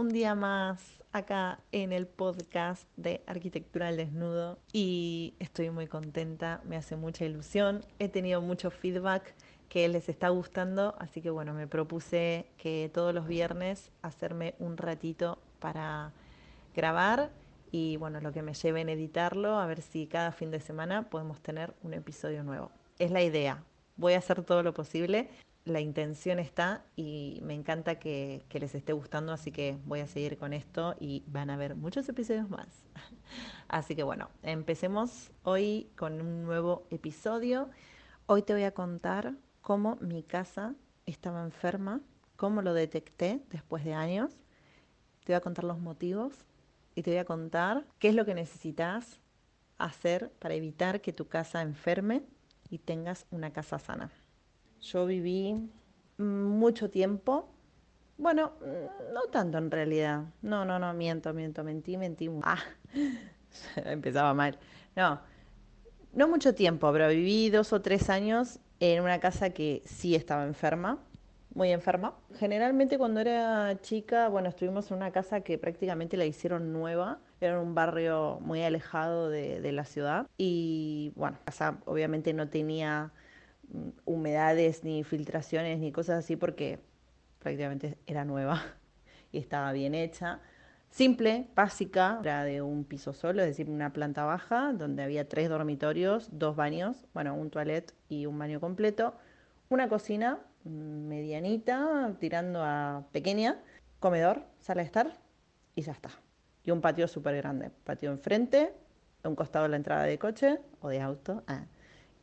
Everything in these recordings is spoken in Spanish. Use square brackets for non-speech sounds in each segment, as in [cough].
un día más acá en el podcast de Arquitectura al Desnudo y estoy muy contenta, me hace mucha ilusión, he tenido mucho feedback que les está gustando, así que bueno, me propuse que todos los viernes hacerme un ratito para grabar y bueno, lo que me lleve en editarlo, a ver si cada fin de semana podemos tener un episodio nuevo. Es la idea, voy a hacer todo lo posible la intención está y me encanta que, les esté gustando, así que voy a seguir con esto y van a ver muchos episodios más. [laughs] Así que bueno, empecemos hoy con un nuevo episodio. Hoy te voy a contar cómo mi casa estaba enferma, cómo lo detecté después de años. Te voy a contar los motivos y te voy a contar qué es lo que necesitas hacer para evitar que tu casa enferme y tengas una casa sana. Yo viví mucho tiempo, bueno, no tanto en realidad. No, no, no, miento, miento, mentí, mentí. Ah, [laughs] empezaba mal. No, no mucho tiempo, pero viví dos o tres años en una casa que sí estaba enferma, muy enferma. Generalmente cuando era chica, bueno, estuvimos en una casa que prácticamente la hicieron nueva. Era un barrio muy alejado de, de la ciudad. Y bueno, la casa obviamente no tenía Mm, humedades, ni filtraciones, ni cosas así, porque prácticamente era nueva [laughs] y estaba bien hecha. Simple, básica, era de un piso solo, es decir, una planta baja, donde había tres dormitorios, dos baños, bueno, un toilet y un baño completo, una cocina medianita, tirando a pequeña, comedor, sala de estar y ya está. Y un patio súper grande, patio enfrente, un costado de la entrada de coche o de auto, ah,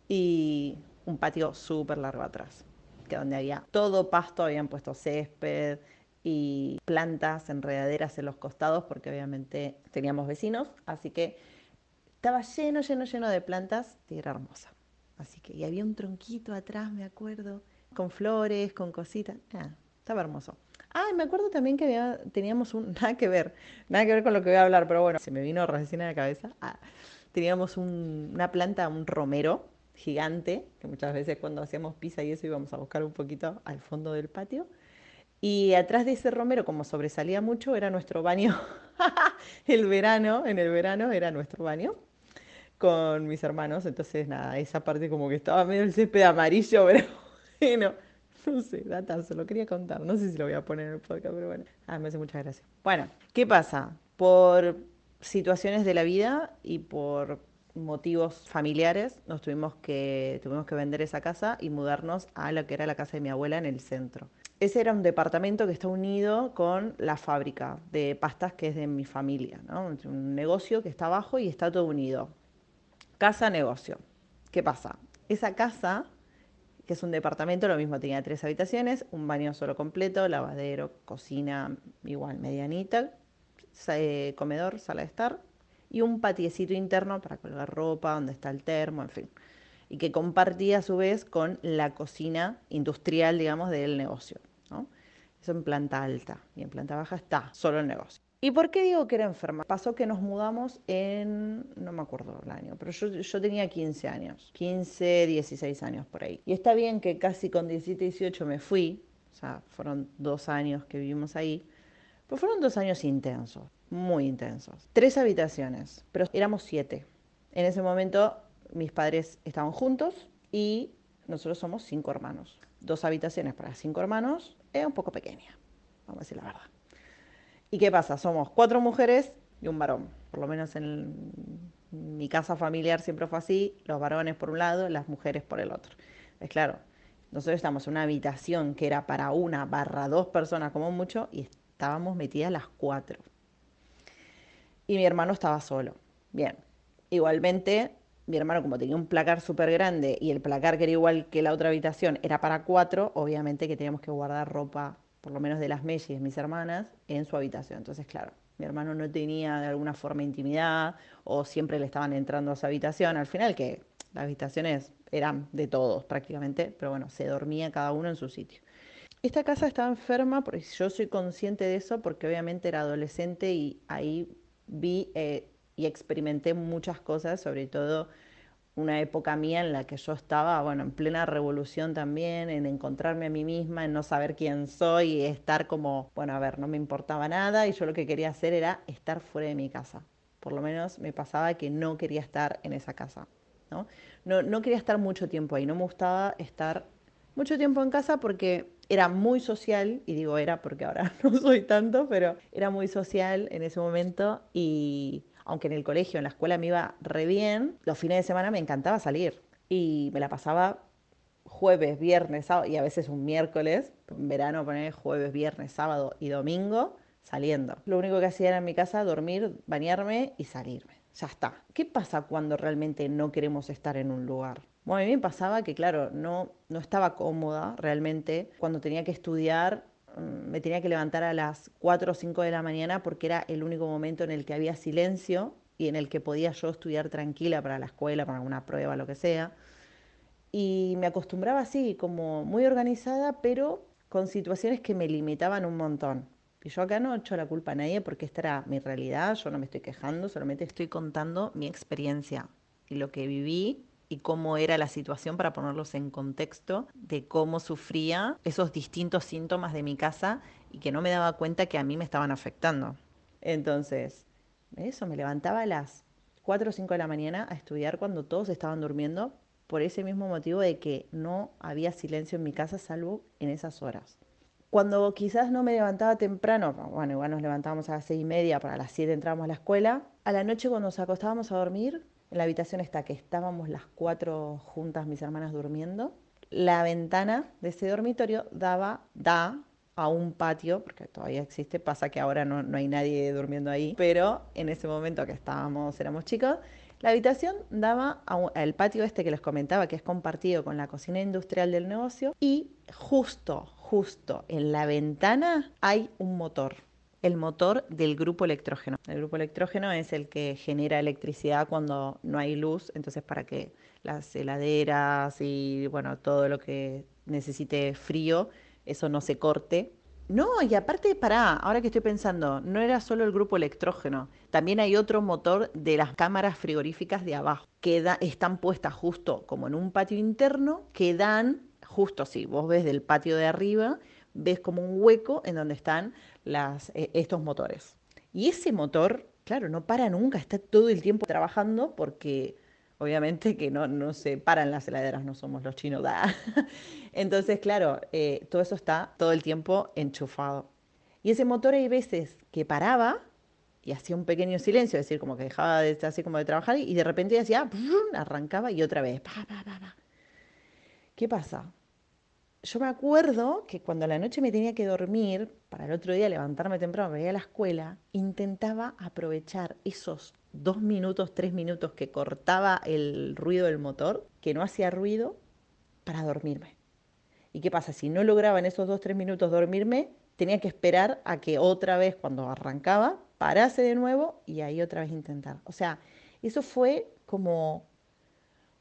y un patio súper largo atrás, que donde había todo pasto, habían puesto césped y plantas enredaderas en los costados, porque obviamente teníamos vecinos, así que estaba lleno, lleno, lleno de plantas y era hermosa. Así que, y había un tronquito atrás, me acuerdo, con flores, con cositas. Ah, estaba hermoso. Ah, me acuerdo también que había, teníamos un, [laughs] nada que ver, nada que ver con lo que voy a hablar, pero bueno, se me vino recién a la cabeza. Ah, teníamos una planta, un romero, gigante, que muchas veces cuando hacíamos pizza y eso íbamos a buscar un poquito al fondo del patio. Y atrás de ese romero, como sobresalía mucho, era nuestro baño. [laughs] el verano, en el verano era nuestro baño con mis hermanos. Entonces, nada, esa parte como que estaba medio el césped amarillo, [laughs] pero bueno, no sé, data, se lo quería contar. No sé si lo voy a poner en el podcast, pero bueno, ah, me hace mucha gracia. Bueno, ¿qué pasa? Por situaciones de la vida y por motivos familiares, nos tuvimos que, tuvimos que vender esa casa y mudarnos a lo que era la casa de mi abuela en el centro. Ese era un departamento que está unido con la fábrica de pastas que es de mi familia, un negocio que está abajo y está todo unido. Casa-negocio. ¿Qué pasa? Esa casa, que es un departamento, lo mismo tenía tres habitaciones, un baño solo completo, lavadero, cocina igual medianita, eh, comedor, sala de estar, y un patiecito interno para colgar ropa, donde está el termo, en fin. Y que compartía a su vez con la cocina industrial, digamos, del negocio. ¿no? Eso en planta alta. Y en planta baja está solo el negocio. ¿Y por qué digo que era enferma? Pasó que nos mudamos en, no me acuerdo el año, pero yo, yo, tenía 15 años, 15, 16 años por ahí. Y está bien que casi con 17, 18 me fui, o sea, fueron dos años que vivimos ahí, pero fueron dos años intensos muy intensos. Tres habitaciones, pero éramos siete. En ese momento mis padres estaban juntos y nosotros somos cinco hermanos. Dos habitaciones para cinco hermanos es un poco pequeña, vamos a decir la verdad. ¿Y qué pasa? Somos cuatro mujeres y un varón. Por lo menos en mi casa familiar siempre fue así, los varones por un lado, las mujeres por el otro. Es claro, nosotros estamos en una habitación que era para una barra dos personas como mucho y estábamos metidas las cuatro y mi hermano estaba solo. Bien, igualmente mi hermano como tenía un placar súper grande y el placar que era igual que la otra habitación era para cuatro, obviamente que teníamos que guardar ropa, por lo menos de las de mis hermanas, en su habitación. Entonces, claro, mi hermano no tenía de alguna forma intimidad o siempre le estaban entrando a su habitación. Al final que las habitaciones eran de todos prácticamente, pero bueno, se dormía cada uno en su sitio. Esta casa estaba enferma, porque yo soy consciente de eso, porque obviamente era adolescente y ahí vi eh, y experimenté muchas cosas, sobre todo una época mía en la que yo estaba, bueno, en plena revolución también, en encontrarme a mí misma, en no saber quién soy, y estar como, bueno, a ver, no me importaba nada y yo lo que quería hacer era estar fuera de mi casa. Por lo menos me pasaba que no quería estar en esa casa, ¿no? No, no quería estar mucho tiempo ahí, no me gustaba estar mucho tiempo en casa porque era muy social, y digo era porque ahora [laughs] no soy tanto, pero era muy social en ese momento y aunque en el colegio, en la escuela me iba re bien, los fines de semana me encantaba salir y me la pasaba jueves, viernes, sábado y a veces un miércoles, en verano poner jueves, viernes, sábado y domingo saliendo. Lo único que hacía era en mi casa dormir, bañarme y salirme. Ya está. ¿Qué pasa cuando realmente no queremos estar en un lugar? Bueno, a mí me pasaba que, claro, no, no estaba cómoda realmente cuando tenía que estudiar Mm, me tenía que levantar a las 4 o 5 de la mañana porque era el único momento en el que había silencio y en el que podía yo estudiar tranquila para la escuela, para alguna prueba, lo que sea. Y me acostumbraba así, como muy organizada, pero con situaciones que me limitaban un montón. Y yo acá no echo la culpa a nadie porque esta era mi realidad, yo no me estoy quejando, solamente estoy contando mi experiencia y lo que viví y cómo era la situación para ponerlos en contexto de cómo sufría esos distintos síntomas de mi casa y que no me daba cuenta que a mí me estaban afectando. Entonces, eso, me levantaba a las 4 o 5 de la mañana a estudiar cuando todos estaban durmiendo por ese mismo motivo de que no había silencio en mi casa salvo en esas horas. Cuando quizás no me levantaba temprano, bueno, igual nos levantábamos a las seis y media, para las 7 entrábamos a la escuela, a la noche cuando nos acostábamos a dormir, en la habitación está que estábamos las cuatro juntas, mis hermanas durmiendo. La ventana de ese dormitorio daba, da a un patio, porque todavía existe, pasa que ahora no, no hay nadie durmiendo ahí, pero en ese momento que estábamos, éramos chicos, la habitación daba al patio este que les comentaba, que es compartido con la cocina industrial del negocio, y justo, justo en la ventana hay un motor el motor del grupo electrógeno. El grupo electrógeno es el que genera electricidad cuando no hay luz, entonces para que las heladeras y bueno, todo lo que necesite frío, eso no se corte. No, y aparte, pará, ahora que estoy pensando, no era solo el grupo electrógeno, también hay otro motor de las cámaras frigoríficas de abajo, que están puestas justo como en un patio interno, que dan, justo si vos ves del patio de arriba, ves como un hueco en donde están las, eh, estos motores. Y ese motor, claro, no para nunca, está todo el tiempo trabajando porque obviamente que no, no se paran las heladeras, no somos los chinos. Da. [laughs] Entonces, claro, eh, todo eso está todo el tiempo enchufado. Y ese motor hay veces que paraba y hacía un pequeño silencio, es decir, como que dejaba de así como de trabajar y de repente hacía, arrancaba y otra vez. ¿Qué pasa? Yo me acuerdo que cuando a la noche me tenía que dormir, para el otro día levantarme temprano para ir a la escuela, intentaba aprovechar esos dos minutos, tres minutos que cortaba el ruido del motor, que no hacía ruido, para dormirme. ¿Y qué pasa? Si no lograba en esos dos, tres minutos dormirme, tenía que esperar a que otra vez, cuando arrancaba, parase de nuevo y ahí otra vez intentar. O sea, eso fue como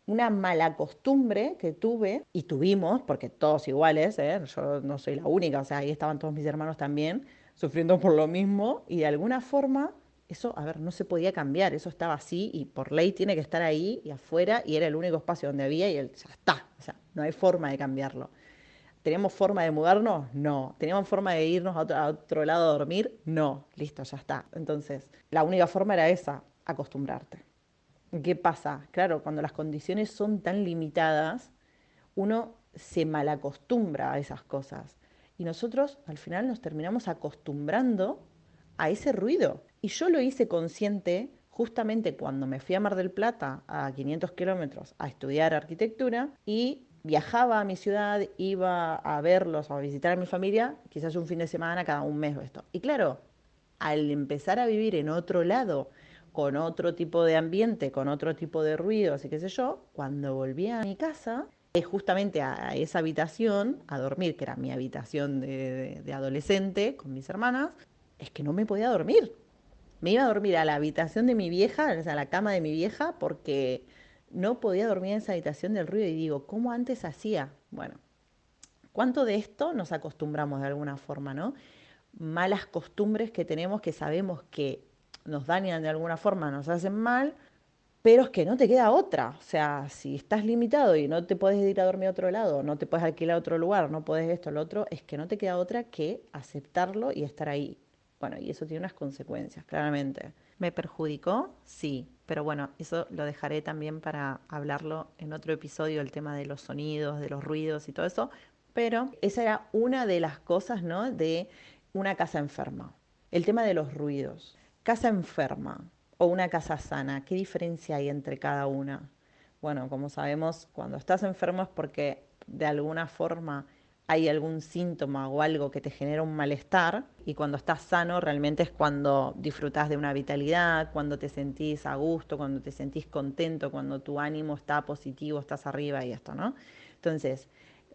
una mala costumbre que tuve y tuvimos, porque todos iguales, ¿eh? yo no soy la única, o sea, ahí estaban todos mis hermanos también sufriendo por lo mismo y de alguna forma eso, a ver, no se podía cambiar, eso estaba así y por ley tiene que estar ahí y afuera y era el único espacio donde había y él, ya está, o sea, no hay forma de cambiarlo. ¿Teníamos forma de mudarnos? No. ¿Teníamos forma de irnos a otro, a otro lado a dormir? No. Listo, ya está. Entonces, la única forma era esa, acostumbrarte. ¿Qué pasa? Claro, cuando las condiciones son tan limitadas, uno se malacostumbra a esas cosas. Y nosotros al final nos terminamos acostumbrando a ese ruido. Y yo lo hice consciente justamente cuando me fui a Mar del Plata a 500 kilómetros a estudiar arquitectura y viajaba a mi ciudad, iba a verlos, a visitar a mi familia, quizás un fin de semana, cada un mes esto. Y claro, al empezar a vivir en otro lado, con otro tipo de ambiente, con otro tipo de ruidos y qué sé yo, cuando volví a mi casa, justamente a, esa habitación, a dormir, que era mi habitación de, adolescente con mis hermanas, es que no me podía dormir. Me iba a dormir a la habitación de mi vieja, a la cama de mi vieja, porque no podía dormir en esa habitación del ruido. Y digo, ¿cómo antes hacía? Bueno, ¿cuánto de esto nos acostumbramos de alguna forma, no? Malas costumbres que tenemos que sabemos que nos dañan de alguna forma, nos hacen mal, pero es que no te queda otra. O sea, si estás limitado y no te puedes ir a dormir a otro lado, no te puedes alquilar a otro lugar, no puedes esto, lo otro, es que no te queda otra que aceptarlo y estar ahí. Bueno, y eso tiene unas consecuencias, claramente. ¿Me perjudicó? Sí, pero bueno, eso lo dejaré también para hablarlo en otro episodio, el tema de los sonidos, de los ruidos y todo eso. Pero esa era una de las cosas, ¿no? De una casa enferma. El tema de los ruidos. Casa enferma o una casa sana? ¿Qué diferencia hay entre cada una? Bueno, como sabemos, cuando estás enfermo es porque de alguna forma hay algún síntoma o algo que te genera un malestar y cuando estás sano realmente es cuando disfrutas de una vitalidad, cuando te sentís a gusto, cuando te sentís contento, cuando tu ánimo está positivo, estás arriba y esto, ¿no? Entonces,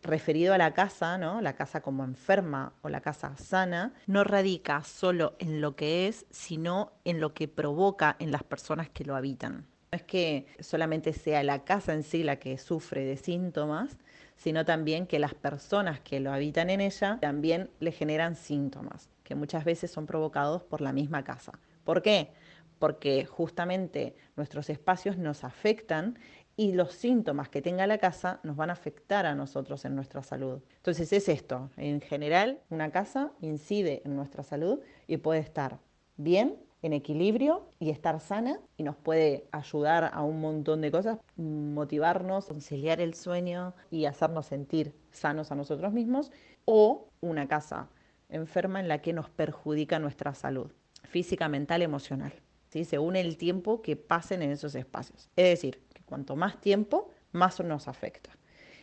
referido a la casa, ¿no? La casa como enferma o la casa sana, no radica solo en lo que es, sino en lo que provoca en las personas que lo habitan. No es que solamente sea la casa en sí la que sufre de síntomas, sino también que las personas que lo habitan en ella también le generan síntomas, que muchas veces son provocados por la misma casa. ¿Por qué? Porque justamente nuestros espacios nos afectan y los síntomas que tenga la casa nos van a afectar a nosotros en nuestra salud. Entonces es esto, en general una casa incide en nuestra salud y puede estar bien, en equilibrio y estar sana y nos puede ayudar a un montón de cosas, motivarnos, conciliar el sueño y hacernos sentir sanos a nosotros mismos o una casa enferma en la que nos perjudica nuestra salud física, mental, emocional, ¿sí? según el tiempo que pasen en esos espacios. Es decir, Cuanto más tiempo, más nos afecta.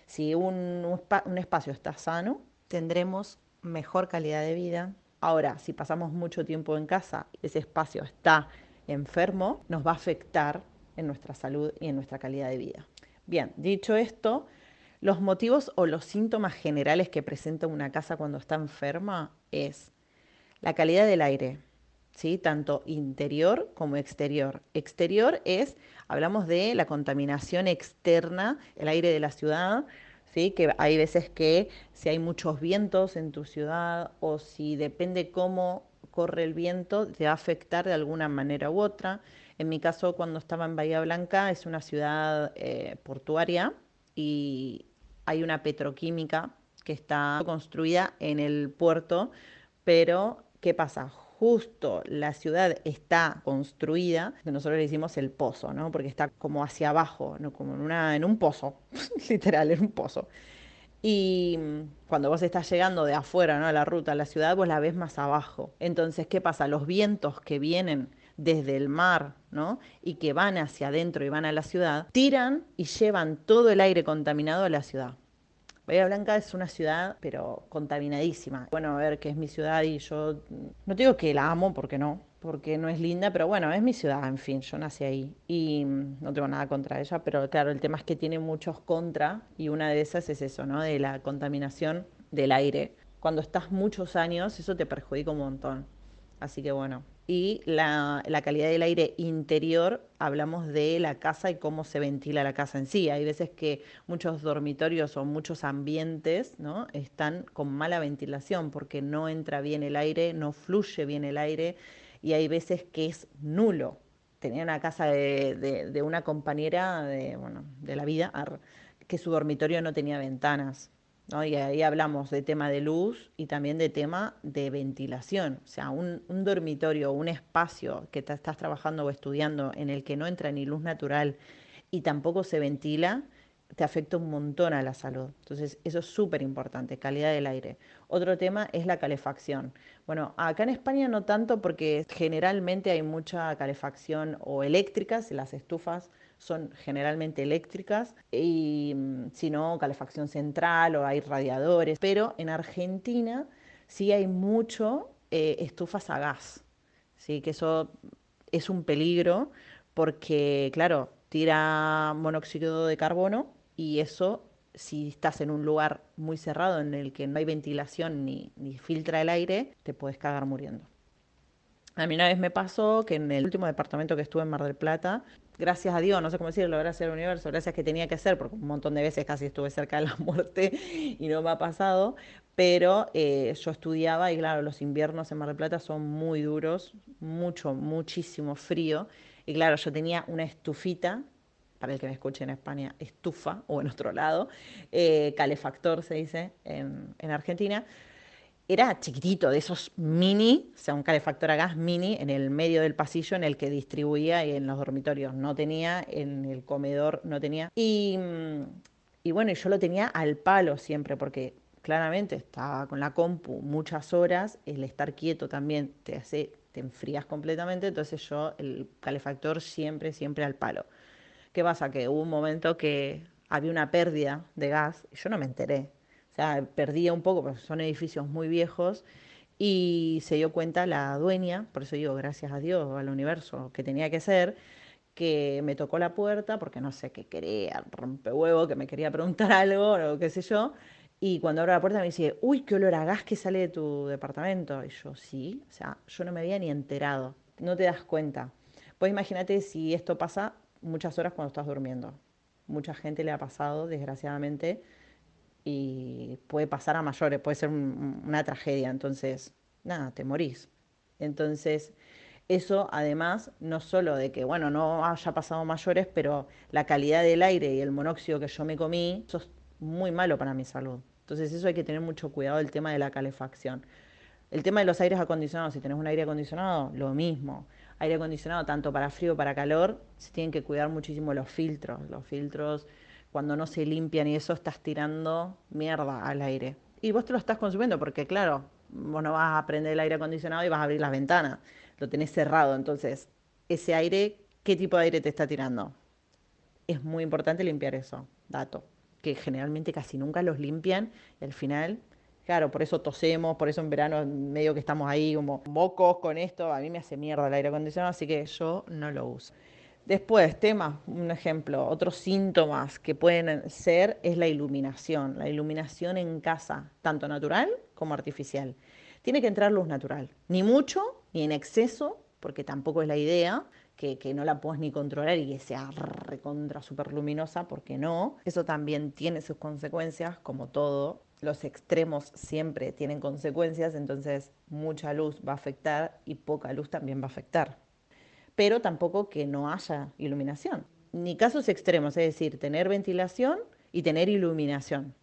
Si un, espacio está sano, tendremos mejor calidad de vida. Ahora, si pasamos mucho tiempo en casa, ese espacio está enfermo, nos va a afectar en nuestra salud y en nuestra calidad de vida. Bien, dicho esto, los motivos o los síntomas generales que presenta una casa cuando está enferma es la calidad del aire, ¿sí? tanto interior como exterior. Exterior es Hablamos de la contaminación externa, el aire de la ciudad, ¿sí? que hay veces que si hay muchos vientos en tu ciudad o si depende cómo corre el viento, te va a afectar de alguna manera u otra. En mi caso, cuando estaba en Bahía Blanca, es una ciudad eh, portuaria y hay una petroquímica que está construida en el puerto, pero ¿qué pasa? Justo la ciudad está construida, nosotros le decimos el pozo, ¿no? Porque está como hacia abajo, ¿no? Como en, un pozo, [laughs] literal, en un pozo. Y cuando vos estás llegando de afuera, ¿no? A la ruta, a la ciudad, vos la ves más abajo. Entonces, ¿qué pasa? Los vientos que vienen desde el mar, ¿no? Y que van hacia adentro y van a la ciudad, tiran y llevan todo el aire contaminado a la ciudad. Bahía Blanca es una ciudad, pero contaminadísima. Bueno, a ver, que es mi ciudad y yo no digo que la amo, porque no, porque no es linda, pero bueno, es mi ciudad, en fin, yo nací ahí y no tengo nada contra ella, pero claro, el tema es que tiene muchos contra y una de esas es eso, ¿no? De la contaminación del aire. Cuando estás muchos años, eso te perjudica un montón. Así que bueno, y la, calidad del aire interior, hablamos de la casa y cómo se ventila la casa en sí. Hay veces que muchos dormitorios o muchos ambientes ¿no? están con mala ventilación porque no entra bien el aire, no fluye bien el aire y hay veces que es nulo. Tenía una casa de, de una compañera de, bueno, de la vida que su dormitorio no tenía ventanas y ahí hablamos de tema de luz y también de tema de ventilación. O sea, un, dormitorio, un espacio que te estás trabajando o estudiando en el que no entra ni luz natural y tampoco se ventila, te afecta un montón a la salud. Entonces, eso es súper importante, calidad del aire. Otro tema es la calefacción. Bueno, acá en España no tanto porque generalmente hay mucha calefacción o eléctricas, las estufas son generalmente eléctricas y mm, si no calefacción central o hay radiadores, pero en Argentina sí hay mucho eh, estufas a gas, ¿sí? que eso es un peligro porque, claro, tira monóxido de carbono y eso, si estás en un lugar muy cerrado en el que no hay ventilación ni, ni filtra el aire, te puedes cagar muriendo. A mí una vez me pasó que en el último departamento que estuve en Mar del Plata, gracias a Dios, no sé cómo decirlo, gracias al universo, gracias que tenía que hacer, porque un montón de veces casi estuve cerca de la [laughs] muerte y no me ha pasado, pero eh, yo estudiaba y claro, los inviernos en Mar del Plata son muy duros, mucho, muchísimo frío, Y claro, yo tenía una estufita, para el que me escuche en España, estufa, o en otro lado, eh, calefactor se dice en, en Argentina, era chiquitito, de esos mini, o sea, un calefactor a gas mini en el medio del pasillo en el que distribuía y en los dormitorios no tenía, en el comedor no tenía. Y, y bueno, yo lo tenía al palo siempre, porque claramente estaba con la compu muchas horas, el estar quieto también te hace, te enfrías completamente, entonces yo el calefactor siempre, siempre al palo. ¿Qué pasa? Que hubo un momento que había una pérdida de gas y yo no me enteré sea, perdía un poco, porque son edificios muy viejos, y se dio cuenta la dueña, por eso digo, gracias a Dios, al universo, que tenía que ser, que me tocó la puerta, porque no sé qué quería, rompehuevo, que me quería preguntar [laughs] algo, o qué sé yo, y cuando abro la puerta me dice, uy, qué olor a gas que sale de tu departamento. Y yo, sí, o sea, yo no me había ni enterado, no te das cuenta. Pues imagínate si esto pasa muchas horas cuando estás durmiendo. Mucha gente le ha pasado, desgraciadamente, y puede pasar a mayores, puede ser una tragedia, entonces, nada, te morís. Entonces, eso además, no solo de que, bueno, no haya pasado mayores, pero la calidad del aire y el monóxido que yo me comí, eso es muy malo para mi salud. Entonces, eso hay que tener mucho cuidado el tema de la calefacción. El tema de los aires acondicionados, si tenés un aire acondicionado, lo mismo. Aire acondicionado tanto para frío como para calor, se tienen que cuidar muchísimo los filtros. Los filtros cuando no se limpian y eso estás tirando mierda al aire. Y vos te lo estás consumiendo porque, claro, vos no vas a prender el aire acondicionado y vas a abrir las ventanas, lo tenés cerrado. Entonces, ese aire, ¿qué tipo de aire te está tirando? Es muy importante limpiar eso, dato, que generalmente casi nunca los limpian y al final, claro, por eso tosemos, por eso en verano medio que estamos ahí como mocos con esto, a mí me hace mierda el aire acondicionado, así que yo no lo uso. Después, tema, un ejemplo, otros síntomas que pueden ser es la iluminación, la iluminación en casa, tanto natural como artificial. Tiene que entrar luz natural, ni mucho ni en exceso, porque tampoco es la idea, que, no la puedas ni controlar y que sea recontra super luminosa, porque no. Eso también tiene sus consecuencias, como todo. Los extremos siempre tienen consecuencias, entonces mucha luz va a afectar y poca luz también va a afectar pero tampoco que no haya iluminación. Ni casos extremos, es decir, tener ventilación y tener iluminación.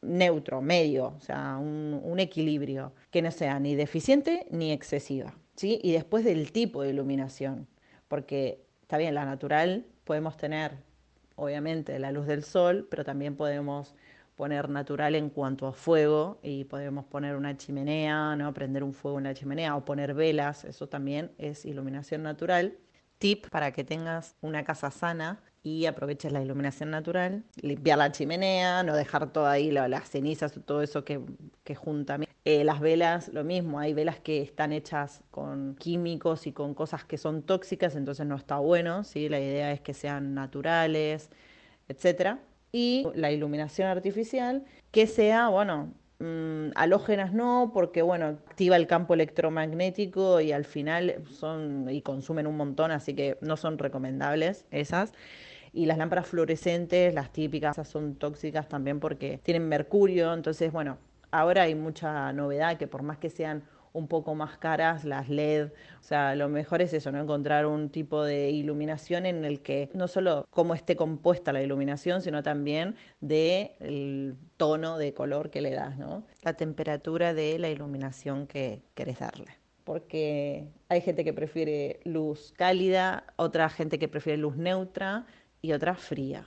Neutro, medio, o sea, un, equilibrio, que no sea ni deficiente ni excesiva. ¿sí? Y después del tipo de iluminación, porque está bien, la natural podemos tener, obviamente, la luz del sol, pero también podemos poner natural en cuanto a fuego y podemos poner una chimenea, ¿no? prender un fuego en la chimenea o poner velas, eso también es iluminación natural. Tip para que tengas una casa sana y aproveches la iluminación natural, limpiar la chimenea, no dejar todo ahí las cenizas, todo eso que, que junta. Eh, las velas, lo mismo, hay velas que están hechas con químicos y con cosas que son tóxicas, entonces no está bueno, ¿sí? la idea es que sean naturales, etcétera y la iluminación artificial que sea, bueno, mm, halógenas no, porque bueno, activa el campo electromagnético y al final son y consumen un montón, así que no son recomendables esas. Y las lámparas fluorescentes, las típicas, esas son tóxicas también porque tienen mercurio, entonces bueno, ahora hay mucha novedad que por más que sean un poco más caras, las LED. O sea, lo mejor es eso, ¿no? Encontrar un tipo de iluminación en el que no solo cómo esté compuesta la iluminación, sino también de el tono de color que le das, ¿no? La temperatura de la iluminación que querés darle. Porque hay gente que prefiere luz cálida, otra gente que prefiere luz neutra y otra fría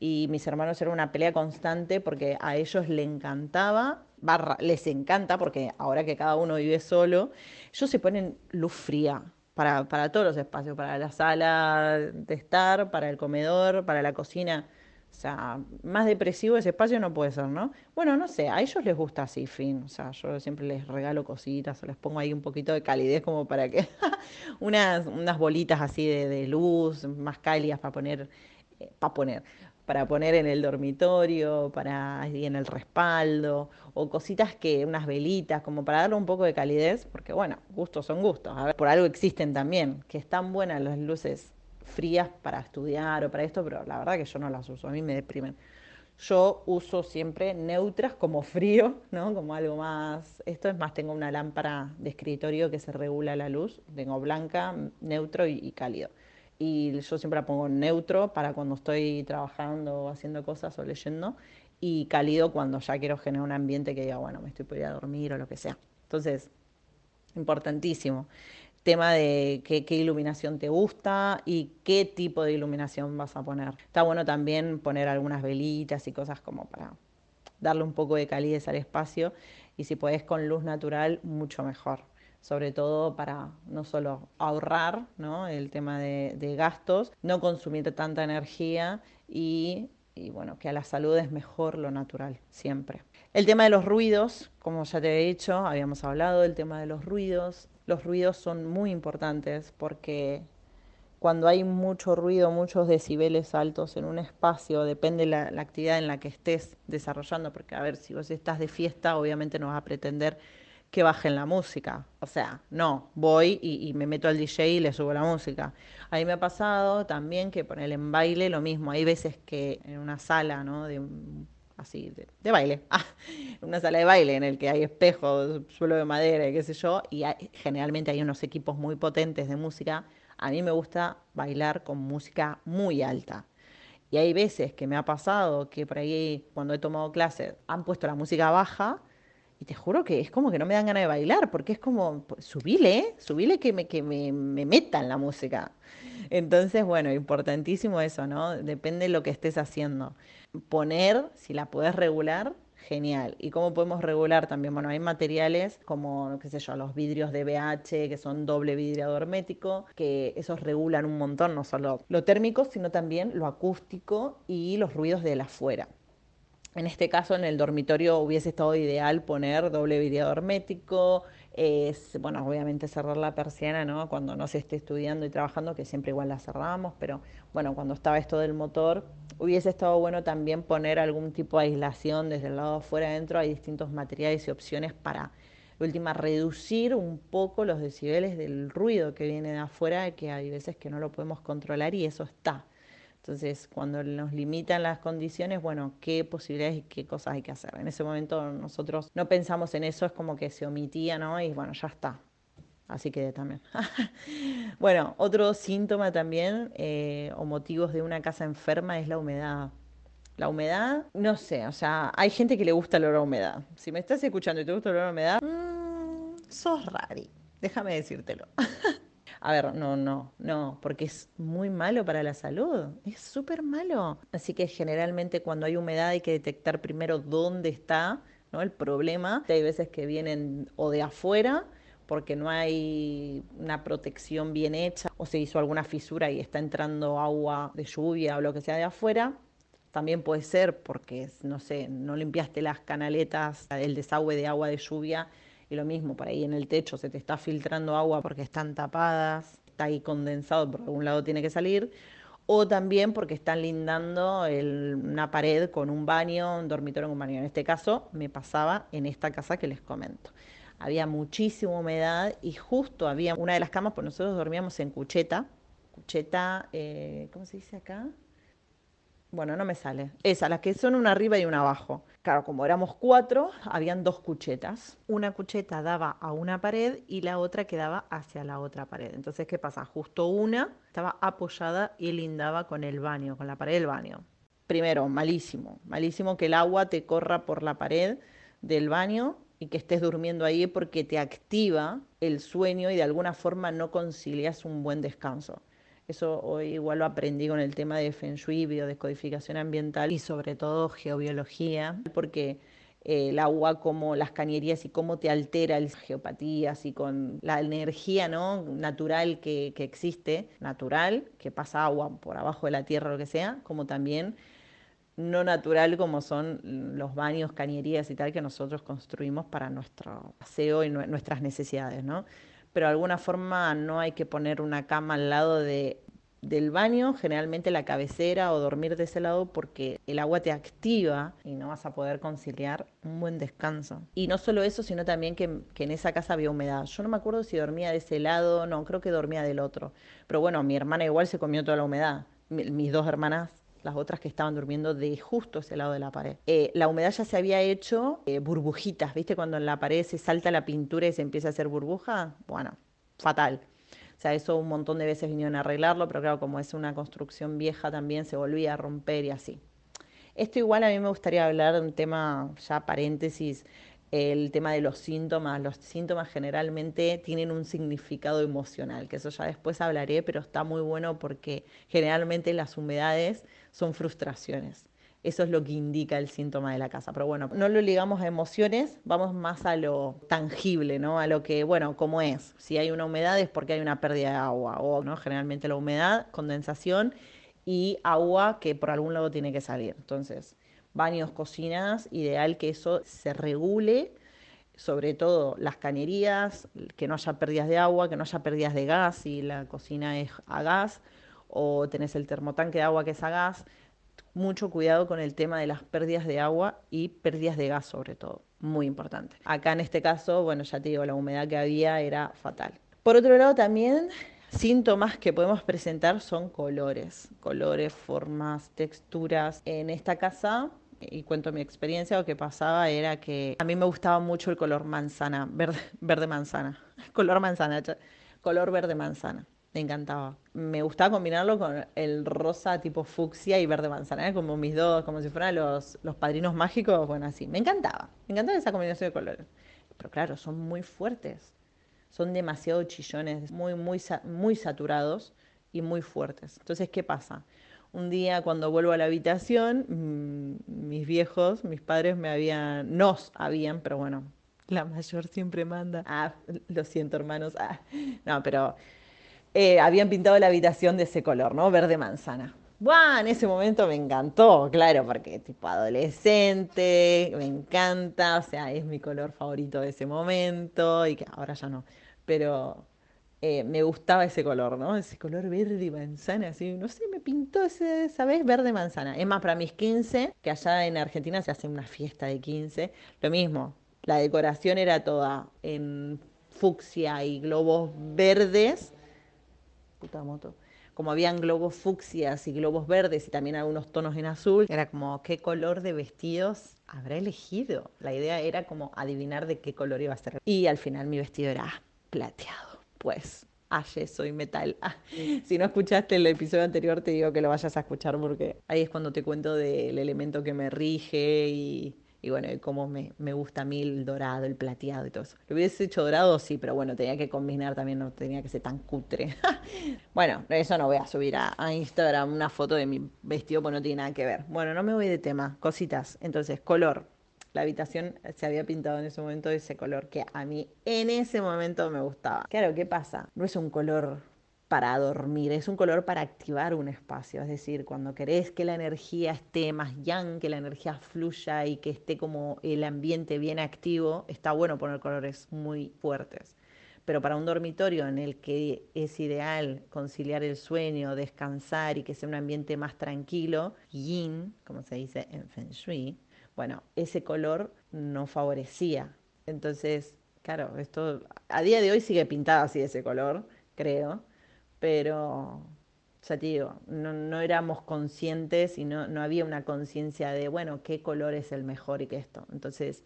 y mis hermanos era una pelea constante porque a ellos les encantaba, barra, les encanta porque ahora que cada uno vive solo, ellos se ponen luz fría para, para todos los espacios, para la sala de estar, para el comedor, para la cocina. O sea, más depresivo ese espacio no puede ser, ¿no? Bueno, no sé, a ellos les gusta así, fin. O sea, yo siempre les regalo cositas o les pongo ahí un poquito de calidez como para que [laughs] unas, unas bolitas así de, de luz más cálidas para poner, eh, para poner, para poner en el dormitorio, para en el respaldo, o cositas que, unas velitas, como para darle un poco de calidez, porque bueno, gustos son gustos. A ver, por algo existen también, que están buenas las luces frías para estudiar o para esto, pero la verdad que yo no las uso, a mí me deprimen. Yo uso siempre neutras como frío, ¿no? Como algo más. Esto es más, tengo una lámpara de escritorio que se regula la luz. Tengo blanca, neutro y cálido y yo siempre la pongo en neutro para cuando estoy trabajando o haciendo cosas o leyendo y cálido cuando ya quiero generar un ambiente que diga, bueno, me estoy por ir a dormir o lo que sea. Entonces, importantísimo. Tema de qué, qué, iluminación te gusta y qué tipo de iluminación vas a poner. Está bueno también poner algunas velitas y cosas como para darle un poco de calidez al espacio y si puedes con luz natural, mucho mejor. Sobre todo para no solo ahorrar ¿no? el tema de, gastos, no consumir tanta energía y y bueno, que a la salud es mejor lo natural, siempre. El tema de los ruidos, como ya te he dicho, habíamos hablado del tema de los ruidos. Los ruidos son muy importantes porque cuando hay mucho ruido, muchos decibeles altos en un espacio, depende la, la actividad en la que estés desarrollando, porque a ver, si vos estás de fiesta, obviamente no vas a pretender que bajen la música. O sea, no, voy y, me meto al DJ y le subo la música. A mí me ha pasado también que poner en baile lo mismo. Hay veces que en una sala, ¿no? De, así, de, baile, [laughs] ah, una sala de baile en el que hay espejos, suelo de madera y qué sé yo, y generalmente hay unos equipos muy potentes de música. A mí me gusta bailar con música muy alta. Y hay veces que me ha pasado que por ahí, cuando he tomado clases, han puesto la música baja y te juro que es como que no me dan ganas de bailar, porque es como, subile, subile que me, que me, me metan la música. Entonces, bueno, importantísimo eso, ¿no? Depende de lo que estés haciendo. Poner, si la puedes regular, genial. ¿Y cómo podemos regular también? Bueno, hay materiales como, qué sé yo, los vidrios de BH, que son doble vidrio hermético, que esos regulan un montón, no solo lo térmico, sino también lo acústico y los ruidos de la afuera. En este caso, en el dormitorio hubiese estado ideal poner doble vidrio hermético, es, bueno, obviamente cerrar la persiana, ¿no? Cuando no se esté estudiando y trabajando, que siempre igual la cerramos, pero bueno, cuando estaba esto del motor, hubiese estado bueno también poner algún tipo de aislación desde el lado afuera adentro. Hay distintos materiales y opciones para, última, reducir un poco los decibeles del ruido que viene de afuera, que hay veces que no lo podemos controlar y eso está. Entonces, cuando nos limitan las condiciones, bueno, qué posibilidades y qué cosas hay que hacer. En ese momento nosotros no pensamos en eso, es como que se omitía, ¿no? Y bueno, ya está. Así que también. [laughs] bueno, otro síntoma también eh, o motivos de una casa enferma es la humedad. La humedad, no sé, o sea, hay gente que le gusta el olor a humedad. Si me estás escuchando y te gusta el olor a humedad, mmm, sos rari. Déjame decírtelo. [laughs] A ver, no, no, no, porque es muy malo para la salud, es súper malo. Así que generalmente cuando hay humedad hay que detectar primero dónde está ¿no? el problema. Hay veces que vienen o de afuera, porque no hay una protección bien hecha, o se hizo alguna fisura y está entrando agua de lluvia o lo que sea de afuera. También puede ser porque, no sé, no limpiaste las canaletas, el desagüe de agua de lluvia y lo mismo, por ahí en el techo se te está filtrando agua porque están tapadas, está ahí condensado, por algún lado tiene que salir. O también porque están lindando una pared con un baño, un dormitorio con un baño. En este caso me pasaba en esta casa que les comento. Había muchísima humedad y justo había una de las camas, pues nosotros dormíamos en cucheta. Cucheta, eh, ¿cómo se dice acá? Bueno, no me sale. Esa, las que son una arriba y una abajo. Claro, como éramos cuatro, habían dos cuchetas. Una cucheta daba a una pared y la otra quedaba hacia la otra pared. Entonces, ¿qué pasa? Justo una estaba apoyada y lindaba con el baño, con la pared del baño. Primero, malísimo. Malísimo que el agua te corra por la pared del baño y que estés durmiendo ahí porque te activa el sueño y de alguna forma no concilias un buen descanso. Eso hoy igual lo aprendí con el tema de Feng Shui, biodescodificación ambiental y sobre todo geobiología, porque eh, el agua, como las cañerías y cómo te altera las geopatías y con la energía ¿no? natural que, que, existe, natural, que pasa agua por abajo de la tierra o lo que sea, como también no natural como son los baños, cañerías y tal que nosotros construimos para nuestro aseo y nuestras necesidades, ¿no? Pero de alguna forma no hay que poner una cama al lado de, del baño, generalmente la cabecera o dormir de ese lado porque el agua te activa y no vas a poder conciliar un buen descanso. Y no solo eso, sino también que, que, en esa casa había humedad. Yo no me acuerdo si dormía de ese lado, no, creo que dormía del otro. Pero bueno, mi hermana igual se comió toda la humedad. mis dos hermanas las otras que estaban durmiendo de justo ese lado de la pared. Eh, la humedad ya se había hecho eh, burbujitas, ¿viste? Cuando en la pared se salta la pintura y se empieza a hacer burbuja, bueno, fatal. O sea, eso un montón de veces vinieron a arreglarlo, pero claro, como es una construcción vieja también se volvía a romper y así. Esto igual a mí me gustaría hablar de un tema, ya paréntesis, el tema de los síntomas. Los síntomas generalmente tienen un significado emocional, que eso ya después hablaré, pero está muy bueno porque generalmente las humedades son frustraciones. Eso es lo que indica el síntoma de la casa. Pero bueno, no lo ligamos a emociones, vamos más a lo tangible, ¿no? A lo que, bueno, como es. Si hay una humedad es porque hay una pérdida de agua, o ¿no? generalmente la humedad, condensación y agua que por algún lado tiene que salir. Entonces, baños, cocinas, ideal que eso se regule, sobre todo las cañerías, que no haya pérdidas de agua, que no haya pérdidas de gas si la cocina es a gas o tenés el termotanque de agua que es a gas. Mucho cuidado con el tema de las pérdidas de agua y pérdidas de gas sobre todo, muy importante. Acá en este caso, bueno, ya te digo, la humedad que había era fatal. Por otro lado, también síntomas que podemos presentar son colores, colores, formas, texturas. En esta casa y cuento mi experiencia, lo que pasaba era que a mí me gustaba mucho el color manzana, verde, [laughs] verde manzana, color manzana, color verde manzana. Me encantaba. Me gustaba combinarlo con el rosa tipo fucsia y verde manzana, ¿eh? como mis dos, como si fueran los, los padrinos mágicos, bueno, así. Me encantaba, me encantaba esa combinación de colores. Pero claro, son muy fuertes, son demasiado chillones, muy, muy, muy saturados y muy fuertes. Entonces, ¿qué pasa? Un día cuando vuelvo a la habitación, mm, mis viejos, mis padres me habían, nos habían, pero bueno, la mayor siempre manda. Ah, lo siento hermanos. Ah, no, pero eh, habían pintado la habitación de ese color, ¿no? Verde manzana. Buah, en ese momento me encantó, claro, porque tipo adolescente, me encanta, o sea, es mi color favorito de ese momento y que ahora ya no. Pero eh, me gustaba ese color, ¿no? Ese color verde y manzana, así, no sé, me pintó ese, esa vez verde manzana. Es más, para mis 15, que allá en Argentina se hace una fiesta de 15, lo mismo, la decoración era toda en fucsia y globos verdes. Puta moto. Como habían globos fucsias y globos verdes y también algunos tonos en azul, era como, ¿qué color de vestidos habrá elegido? La idea era como adivinar de qué color iba a ser. Y al final mi vestido era plateado pues a yeso y metal. Ah, si no escuchaste el episodio anterior, te digo que lo vayas a escuchar porque ahí es cuando te cuento del elemento que me rige y, bueno, y cómo me, gusta a mí el dorado, el plateado y todo eso. Lo hubiese hecho dorado, sí, pero bueno, tenía que combinar también, no tenía que ser tan cutre. [laughs] bueno, eso no voy a subir a, a Instagram una foto de mi vestido, pues no tiene nada que ver. Bueno, no me voy de tema, cositas. Entonces, color la habitación se había pintado en ese momento de ese color que a mí en ese momento me gustaba. Claro, ¿qué pasa? No es un color para dormir, es un color para activar un espacio, es decir, cuando querés que la energía esté más yang, que la energía fluya y que esté como el ambiente bien activo, está bueno poner colores muy fuertes. Pero para un dormitorio en el que es ideal conciliar el sueño, descansar y que sea un ambiente más tranquilo, yin, como se dice en Feng Shui, bueno, ese color no favorecía. Entonces, claro, esto a día de hoy sigue pintado así ese color, creo, pero ya te digo, no, éramos conscientes y no, no había una conciencia de, bueno, qué color es el mejor y qué esto. Entonces,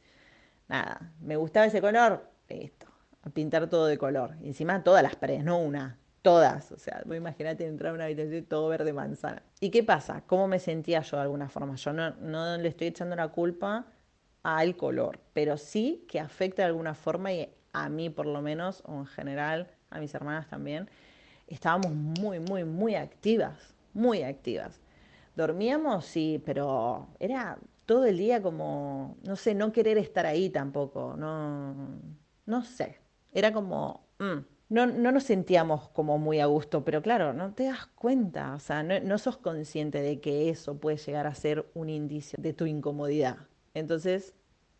nada, me gustaba ese color, listo, a pintar todo de color. Y encima todas las paredes, no una, todas. O sea, imagínate entrar a una habitación todo verde manzana. ¿Y qué pasa? ¿Cómo me sentía yo de alguna forma? Yo no, no le estoy echando la culpa al color, pero sí que afecta de alguna forma y a mí por lo menos, o en general, a mis hermanas también, estábamos muy, muy, muy activas, muy activas. Dormíamos, sí, pero era todo el día como, no sé, no querer estar ahí tampoco, no, no sé, era como, mm, no, no, nos sentíamos como muy a gusto, pero claro, no te das cuenta, o sea, no, sos consciente de que eso puede llegar a ser un indicio de tu incomodidad. Entonces,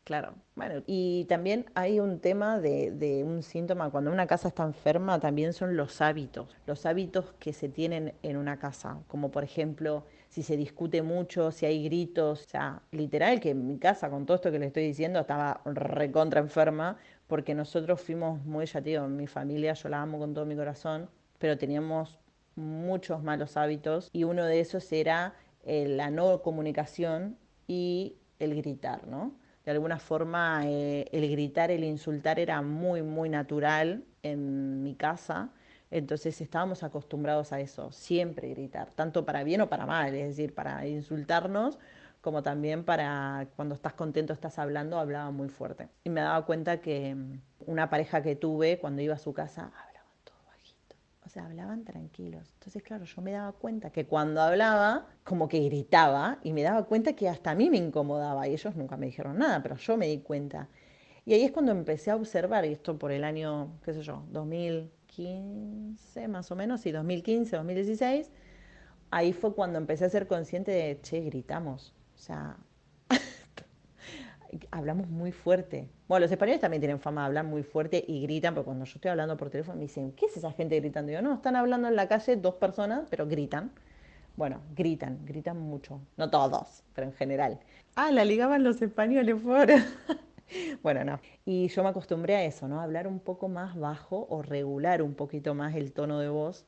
claro, bueno, y también hay un tema de, de, un síntoma, cuando una casa está enferma, también son los hábitos, los hábitos que se tienen en una casa, como por ejemplo, si se discute mucho, si hay gritos, o sea, literal que en mi casa, con todo esto que le estoy diciendo, estaba recontra enferma, porque nosotros fuimos muy, ya tío, mi familia, yo la amo con todo mi corazón, pero teníamos muchos malos hábitos y uno de esos era eh, la no comunicación y el gritar, ¿no? De alguna forma eh, el gritar, el insultar era muy, muy natural en mi casa. Entonces estábamos acostumbrados a eso, siempre gritar, tanto para bien o para mal, es decir, para insultarnos como también para cuando estás contento, estás hablando, hablaba muy fuerte. Y me daba cuenta que mm, una pareja que tuve cuando iba a su casa, hablaban todo bajito, o sea, hablaban tranquilos. Entonces, claro, yo me daba cuenta que cuando hablaba, como que gritaba, y me daba cuenta que hasta a mí me incomodaba, y ellos nunca me dijeron nada, pero yo me di cuenta. Y ahí es cuando empecé a observar, y esto por el año, qué sé yo, 2000 2015 más o menos, y 2015, 2016, ahí fue cuando empecé a ser consciente de, che, gritamos. O sea, [laughs] hablamos muy fuerte. Bueno, los españoles también tienen fama de hablar muy fuerte y gritan, pero cuando yo estoy hablando por teléfono me dicen, ¿qué es esa gente gritando? yo, no, están hablando en la calle dos personas, pero gritan. Bueno, gritan, gritan mucho. No todos, pero en general. Ah, la ligaban los españoles fuera. [laughs] Bueno, no. Y yo me acostumbré a eso, ¿no? hablar un poco más bajo o regular un poquito más el tono de voz.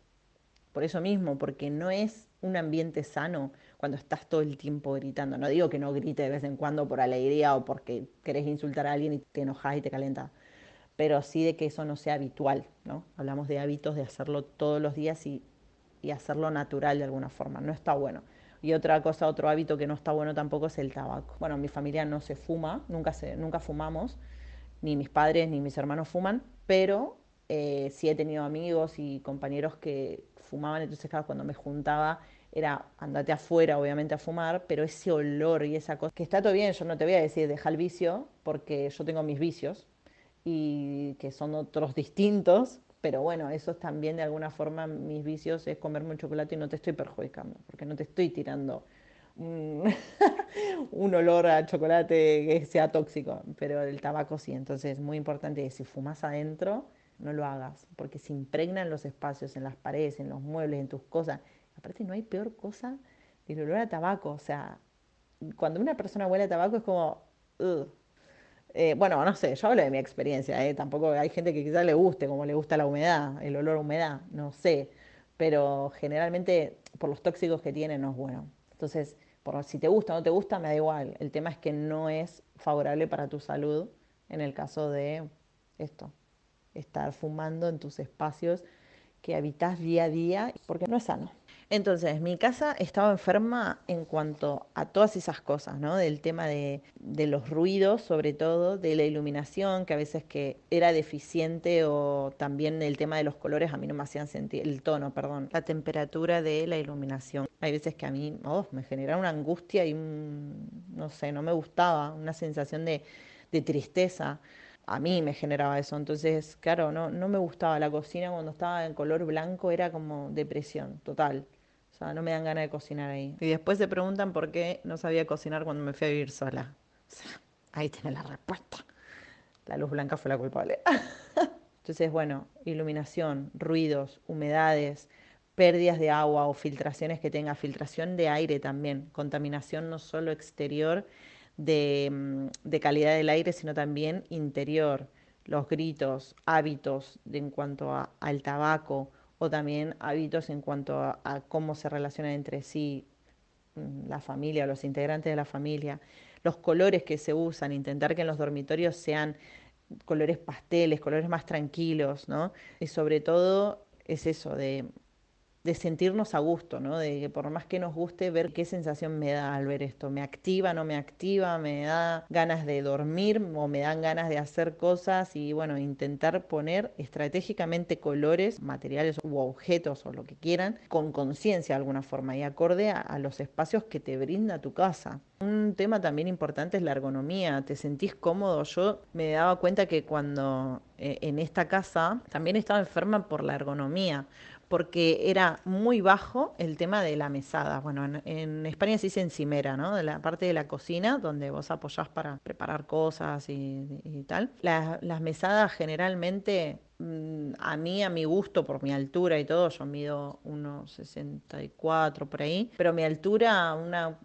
Por eso mismo, porque no es un ambiente sano cuando estás todo el tiempo gritando. No digo que no grite de vez en cuando por alegría o porque querés insultar a alguien y te enojas y te calenta, pero sí de que eso no sea habitual, ¿no? Hablamos de hábitos de hacerlo todos los días y, y hacerlo natural de alguna forma. No está bueno. Y otra cosa, otro hábito que no está bueno tampoco es el tabaco. Bueno, mi familia no se fuma, nunca, se, nunca fumamos, ni mis padres ni mis hermanos fuman, pero eh, sí he tenido amigos y compañeros que fumaban, entonces claro, cuando me juntaba era andate afuera, obviamente, a fumar, pero ese olor y esa cosa, que está todo bien, yo no te voy a decir deja el vicio, porque yo tengo mis vicios y que son otros distintos, pero bueno, eso es también de alguna forma mis vicios es comerme un chocolate y no te estoy perjudicando, porque no te estoy tirando [laughs] un, olor a chocolate que sea tóxico, pero el tabaco sí, entonces es muy importante que si fumas adentro, no lo hagas, porque se impregna en los espacios, en las paredes, en los muebles, en tus cosas. Aparte no hay peor cosa que el olor a tabaco, o sea, cuando una persona huele a tabaco es como, eh, bueno, no sé, yo hablo de mi experiencia, eh, tampoco hay gente que quizás le guste, como le gusta la humedad, el olor humedad, no sé, pero generalmente por los tóxicos que tiene no es bueno. Entonces, por, si te gusta o no te gusta, me da igual. El tema es que no es favorable para tu salud en el caso de esto, estar fumando en tus espacios que habitas día a día, porque no es sano. Entonces, mi casa estaba enferma en cuanto a todas esas cosas, ¿no? Del tema de, los ruidos, sobre todo, de la iluminación, que a veces que era deficiente, o también el tema de los colores, a mí no me hacían sentir, el tono, perdón, la temperatura de la iluminación. Hay veces que a mí oh, me generaba una angustia y no sé, no me gustaba, una sensación de, de tristeza a mí me generaba eso. Entonces, claro, no, no me gustaba la cocina cuando estaba en color blanco, era como depresión total. O sea, no me dan ganas de cocinar ahí. Y después se preguntan por qué no sabía cocinar cuando me fui a vivir sola. O sea, ahí tiene la respuesta. La luz blanca fue la culpable. [laughs] Entonces, bueno, iluminación, ruidos, humedades, pérdidas de agua o filtraciones que tenga, filtración de aire también, contaminación no solo exterior de, mm, calidad del aire, sino también interior, los gritos, hábitos de, en cuanto al tabaco, o también hábitos en cuanto a, cómo se relacionan entre sí mm, la familia, los integrantes de la familia, los colores que se usan, intentar que en los dormitorios sean colores pasteles, colores más tranquilos, ¿no? Y sobre todo es eso, de de sentirnos a gusto, ¿no? De que por más que nos guste, ver qué sensación me da al ver esto. ¿Me activa, no me activa? ¿Me da ganas de dormir o me dan ganas de hacer cosas? Y bueno, intentar poner estratégicamente colores, materiales u objetos o lo que quieran, con conciencia de alguna forma y acorde a, los espacios que te brinda tu casa. Un tema también importante es la ergonomía. ¿Te sentís cómodo? Yo me daba cuenta que cuando eh, en esta casa también estaba enferma por la ergonomía porque era muy bajo el tema de la mesada. Bueno, en, España se dice encimera, ¿no? De la parte de la cocina, donde vos apoyás para preparar cosas y, tal. las mesadas generalmente, mm, a mí, a mi gusto, por mi altura y todo, yo mido unos 64 por ahí, pero mi altura, una,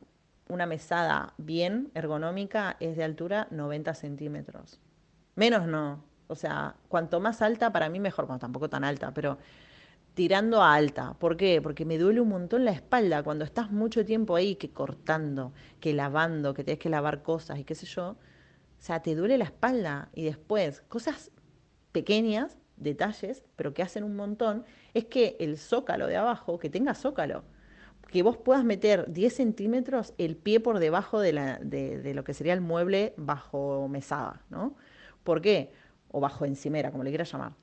una mesada bien ergonómica es de altura 90 centímetros. Menos no. O sea, cuanto más alta, para mí mejor. Bueno, tampoco tan alta, pero tirando a alta. ¿Por qué? Porque me duele un montón la espalda cuando estás mucho tiempo ahí, que cortando, que lavando, que tienes que lavar cosas y qué sé yo. O sea, te duele la espalda y después cosas pequeñas detalles, pero que hacen un montón, es que el zócalo de abajo, que tenga zócalo que vos puedas meter 10 centímetros el pie por debajo de, la, de, lo que sería el mueble bajo mesada, ¿no? ¿Por qué? O bajo encimera, como le quieras llamar.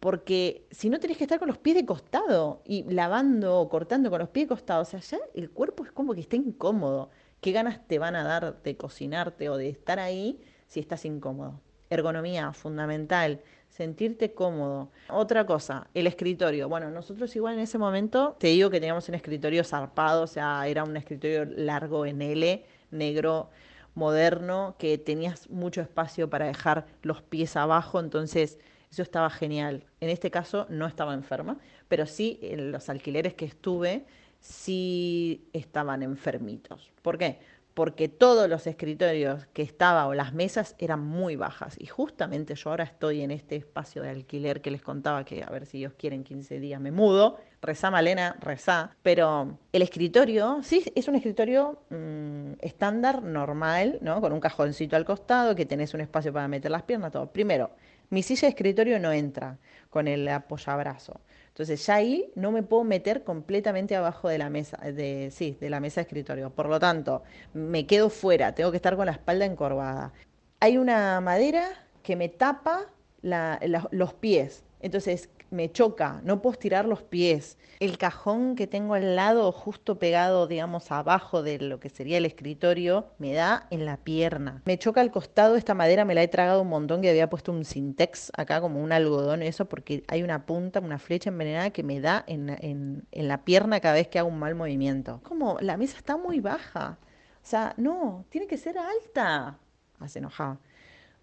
Porque si no tenés que estar con los pies de costado y lavando o cortando con los pies de costado, o sea, ya el cuerpo es como que está incómodo. ¿Qué ganas te van a dar de cocinarte o de estar ahí si estás incómodo? Ergonomía, fundamental sentirte cómodo. Otra cosa, el escritorio. Bueno, nosotros igual en ese momento, te digo que teníamos un escritorio zarpado, o sea, era un escritorio largo en L, negro, moderno, que tenías mucho espacio para dejar los pies abajo, entonces eso estaba genial. En este caso no estaba enferma, pero sí en los alquileres que estuve, sí estaban enfermitos. ¿Por qué? porque todos los escritorios que estaba o las mesas eran muy bajas. Y justamente yo ahora estoy en este espacio de alquiler que les contaba que a ver si ellos quieren 15 días me mudo. Rezá, Malena, rezá. Pero el escritorio, sí, es un escritorio mm, estándar, normal, ¿no? Con un cajoncito al costado, que tenés un espacio para meter las piernas, todo. Primero, mi silla de escritorio no entra con el apoyabrazo. Entonces ya ahí no me puedo meter completamente abajo de la mesa, de, sí, de la mesa de escritorio. Por lo tanto, me quedo fuera, tengo que estar con la espalda encorvada. Hay una madera que me tapa los pies. Entonces, me choca, no puedo estirar los pies. El cajón que tengo al lado, justo pegado, digamos, abajo de lo que sería el escritorio, me da en la pierna. Me choca al costado, esta madera me la he tragado un montón, que había puesto un sintex acá, como un algodón, eso, porque hay una punta, una flecha envenenada que me da en, en la pierna cada vez que hago un mal movimiento. Como la mesa está muy baja. O sea, no, tiene que ser alta. Hace enojada.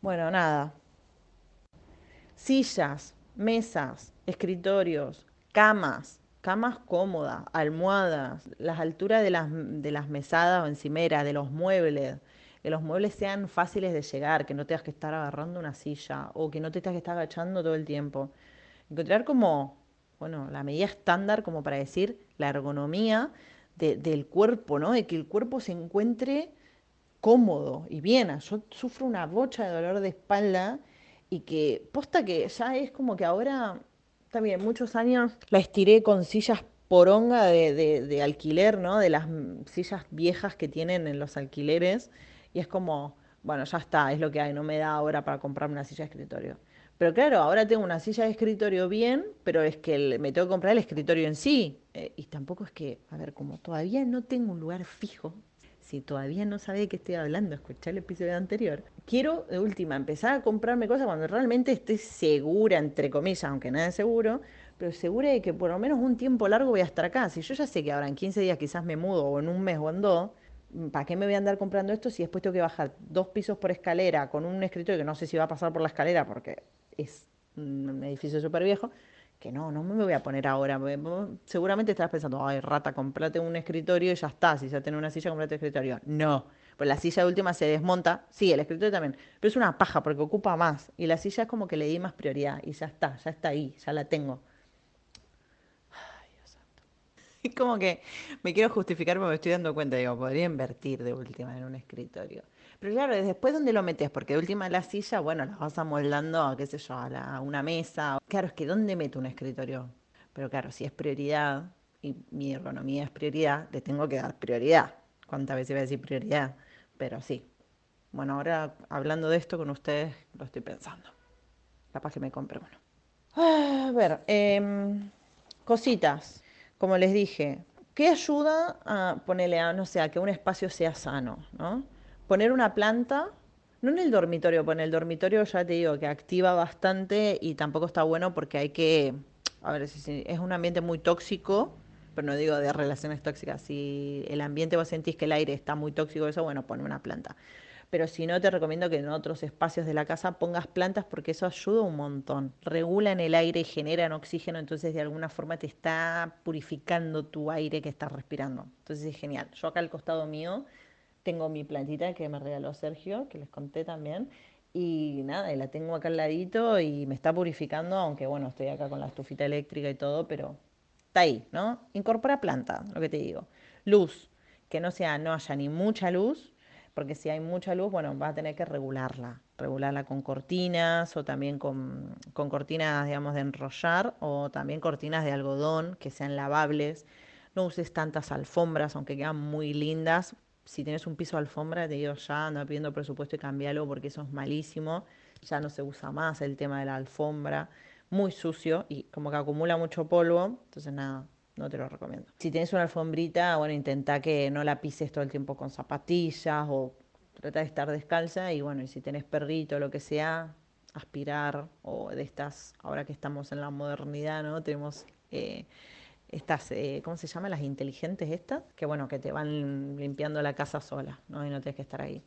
Bueno, nada. Sillas, mesas, escritorios, camas, camas cómodas, almohadas, las alturas de las, de las mesadas o encimeras, de los muebles, que los muebles sean fáciles de llegar, que no tengas que estar agarrando una silla o que no te tengas que estar agachando todo el tiempo. Encontrar como, bueno, la medida estándar como para decir la ergonomía del cuerpo, ¿no? De que el cuerpo se encuentre cómodo y bien. Yo sufro una bocha de dolor de espalda y que posta que ya es como que ahora, también muchos años la estiré con sillas poronga de, de, alquiler, ¿no? De las sillas viejas que tienen en los alquileres y es como, bueno, ya está, es lo que hay, no me da ahora para comprarme una silla de escritorio. Pero claro, ahora tengo una silla de escritorio bien, pero es que me tengo que comprar el escritorio en sí. Eh, y tampoco es que, a ver, como todavía no tengo un lugar fijo si todavía no sabe de qué estoy hablando, escuchar el episodio anterior, quiero de última empezar a comprarme cosas cuando realmente esté segura, entre comillas, aunque nada es seguro, pero segura de que por lo menos un tiempo largo voy a estar acá. Si yo ya sé que ahora en 15 días quizás me mudo o en un mes o en dos, ¿para qué me voy a andar comprando esto si después tengo que bajar dos pisos por escalera con un escritorio que no sé si va a pasar por la escalera porque es un edificio súper viejo? Que no, no me voy a poner ahora. Seguramente estás pensando, ay, rata, comprate un escritorio y ya está. Si ya tenés una silla, comprate un escritorio. No, pues la silla de última se desmonta. Sí, el escritorio también. Pero es una paja porque ocupa más. Y la silla es como que le di más prioridad. Y ya está, ya está ahí, ya la tengo. Ay, Dios santo. Es como que me quiero justificar porque me estoy dando cuenta. Digo, podría invertir de última en un escritorio. Pero claro, después dónde lo metes, porque de última la silla, bueno, la vas amoldando qué sé yo, a, una mesa. Claro, es que ¿dónde meto un escritorio? Pero claro, si es prioridad y mi ergonomía es prioridad, le tengo que dar prioridad. ¿Cuántas veces voy a decir prioridad? Pero sí. Bueno, ahora hablando de esto con ustedes, lo estoy pensando. Capaz que me compre uno. Ah, a ver, em, cositas. Como les dije, ¿qué ayuda a ponerle a, no sé, a que un espacio sea sano, ¿no? Poner una planta, no en el dormitorio, porque en el dormitorio ya te digo que activa bastante y tampoco está bueno porque hay que, a ver, es un ambiente muy tóxico, pero no digo de relaciones tóxicas, si el ambiente vos sentís que el aire está muy tóxico, eso, bueno, pone una planta. Pero si no, te recomiendo que en otros espacios de la casa pongas plantas porque eso ayuda un montón. Regulan el aire y generan oxígeno, entonces de alguna forma te está purificando tu aire que estás respirando. Entonces es genial. Yo acá al costado mío tengo mi plantita que me regaló Sergio, que les conté también. Y nada, y la tengo acá al ladito y me está purificando, aunque bueno, estoy acá con la estufita eléctrica y todo, pero está ahí, ¿no? Incorpora planta, lo que te digo. Luz, que no sea, no haya ni mucha luz, porque si hay mucha luz, bueno, vas a tener que regularla, regularla con cortinas o también con, con cortinas, digamos, de enrollar o también cortinas de algodón que sean lavables. No uses tantas alfombras, aunque quedan muy lindas. Si tienes un piso de alfombra, te digo ya, anda pidiendo presupuesto y cambialo porque eso es malísimo. Ya no se usa más el tema de la alfombra. Muy sucio y como que acumula mucho polvo. Entonces, nada, no te lo recomiendo. Si tienes una alfombrita, bueno, intenta que no la pises todo el tiempo con zapatillas o trata de estar descalza y bueno, y si tenés perrito lo que sea, aspirar o de estas, ahora que estamos en la modernidad, ¿no? Tenemos eh, estas, eh, ¿cómo se llama? Las inteligentes estas, que bueno, que te van limpiando la casa sola, ¿no? Y no tienes que estar ahí.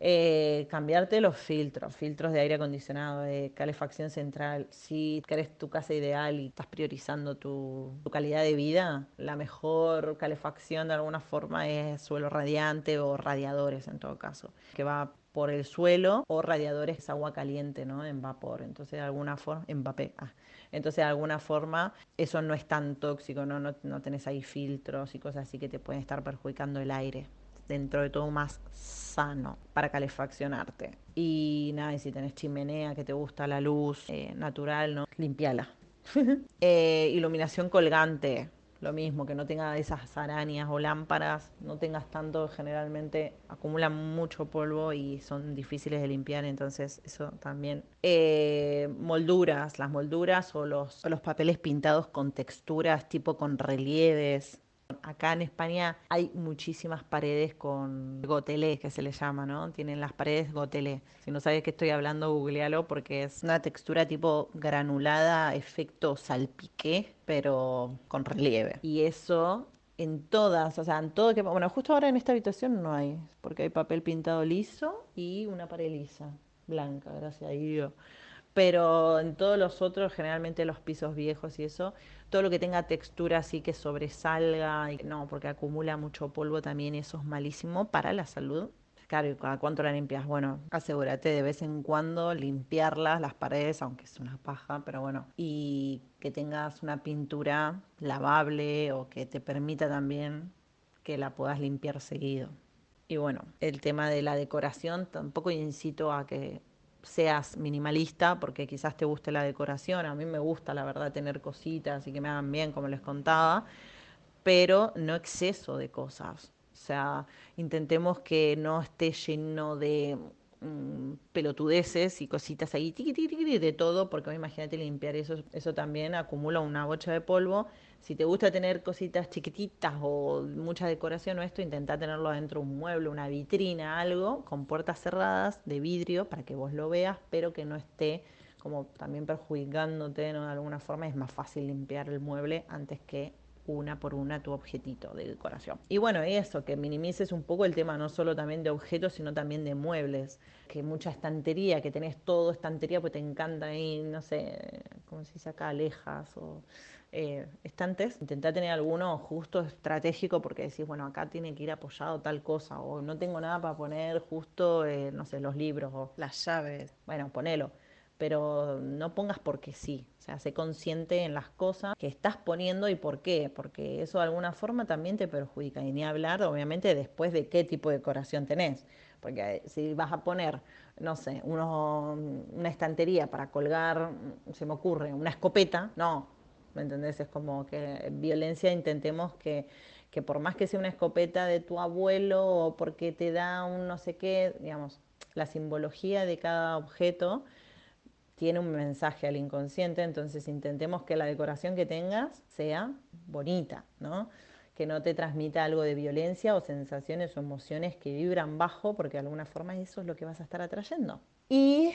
Eh, cambiarte los filtros, filtros de aire acondicionado, de calefacción central. Si querés tu casa ideal y estás priorizando tu, calidad de vida, la mejor calefacción de alguna forma es suelo radiante o radiadores en todo caso, que va por el suelo o radiadores es agua caliente, ¿no? En vapor. Entonces, de alguna forma, en vapor. Ah. Entonces, de alguna forma, eso no es tan tóxico, ¿no? No, no tenés ahí filtros y cosas así que te pueden estar perjudicando el aire dentro de todo más sano para calefaccionarte. Y nada, y si tenés chimenea que te gusta la luz eh, natural, ¿no? Limpiala. [laughs] Eh, iluminación colgante, lo mismo, que no tenga esas arañas o lámparas, no tengas tanto, generalmente acumulan mucho polvo y son difíciles de limpiar, entonces eso también. Eh, molduras, las molduras o los, o los papeles pintados con texturas, tipo con relieves, Acá en España hay muchísimas paredes con gotelé, que se le llama, ¿no? Tienen las paredes gotelé. Si no sabes qué estoy hablando, googlealo porque es una textura tipo granulada, efecto salpiqué, pero con relieve. Y eso en todas, o sea, en todo que bueno, justo ahora en esta habitación no hay, porque hay papel pintado liso y una pared lisa, blanca, gracias a Dios pero en todos los otros, generalmente los pisos viejos y eso, todo lo que tenga textura así que sobresalga, y, no, porque acumula mucho polvo también, eso es malísimo para la salud. Claro, ¿y cuánto la limpias? Bueno, asegúrate de vez en cuando limpiarlas, las paredes, aunque es una paja, pero bueno, y que tengas una pintura lavable o que te permita también que la puedas limpiar seguido. Y bueno, el tema de la decoración, tampoco incito a que seas minimalista, porque quizás te guste la decoración. A mí me gusta, la verdad, tener cositas y que me hagan bien, como les contaba, pero no exceso de cosas. O sea, intentemos que no esté lleno de mm, pelotudeces y cositas ahí, tiqui, de todo, porque imagínate limpiar eso, eso también acumula una bocha de polvo si te gusta tener cositas chiquititas o mucha decoración o esto, intenta tenerlo dentro de un mueble, una vitrina, algo, con puertas cerradas de vidrio para que vos lo veas, pero que no esté como también perjudicándote ¿no? de alguna forma. Es más fácil limpiar el mueble antes que una por una tu objetito de decoración. Y bueno, eso, que minimices un poco el tema no solo también de objetos, sino también de muebles. Que mucha estantería, que tenés todo estantería, pues te encanta ahí, no sé, como si dice acá, alejas o eh, estantes, intentá tener alguno justo estratégico porque decís, bueno, acá tiene que ir apoyado tal cosa, o no tengo nada para poner justo, eh, no sé, los libros o las llaves. Bueno, ponelo, pero no pongas porque sí. O sea, sé consciente en las cosas que estás poniendo y por qué, porque eso de alguna forma también te perjudica. Y ni hablar, obviamente, después de qué tipo de decoración tenés. Porque eh, si vas a poner, no sé, uno, una estantería para colgar, se me ocurre, una escopeta, no, ¿me entendés? Es como que violencia intentemos que, que por más que sea una escopeta de tu abuelo o porque te da un no sé qué, digamos, la simbología de cada objeto tiene un mensaje al inconsciente, entonces intentemos que la decoración que tengas sea bonita, ¿no? Que no te transmita algo de violencia o sensaciones o emociones que vibran bajo, porque de alguna forma eso es lo que vas a estar atrayendo. Y